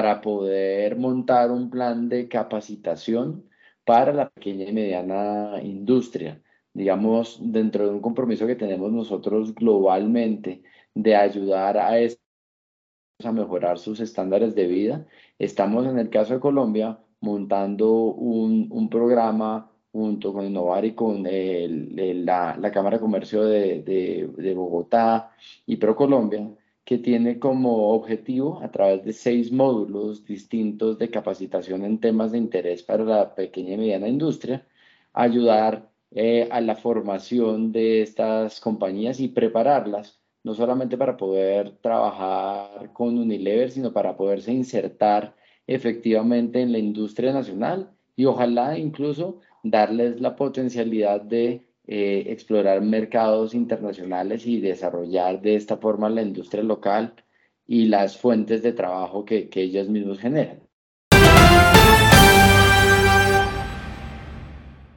para poder montar un plan de capacitación para la pequeña y mediana industria. Digamos, dentro de un compromiso que tenemos nosotros globalmente de ayudar a estos a mejorar sus estándares de vida, estamos en el caso de Colombia montando un, un programa junto con Innovar y con la, la, Cámara de Comercio de, de, de Bogotá y ProColombia, que tiene como objetivo, a través de seis módulos distintos de capacitación en temas de interés para la pequeña y mediana industria, ayudar eh, a la formación de estas compañías y prepararlas, no solamente para poder trabajar con Unilever, sino para poderse insertar efectivamente en la industria nacional y ojalá incluso darles la potencialidad de eh, explorar mercados internacionales y desarrollar de esta forma la industria local y las fuentes de trabajo que, que ellos mismos generan.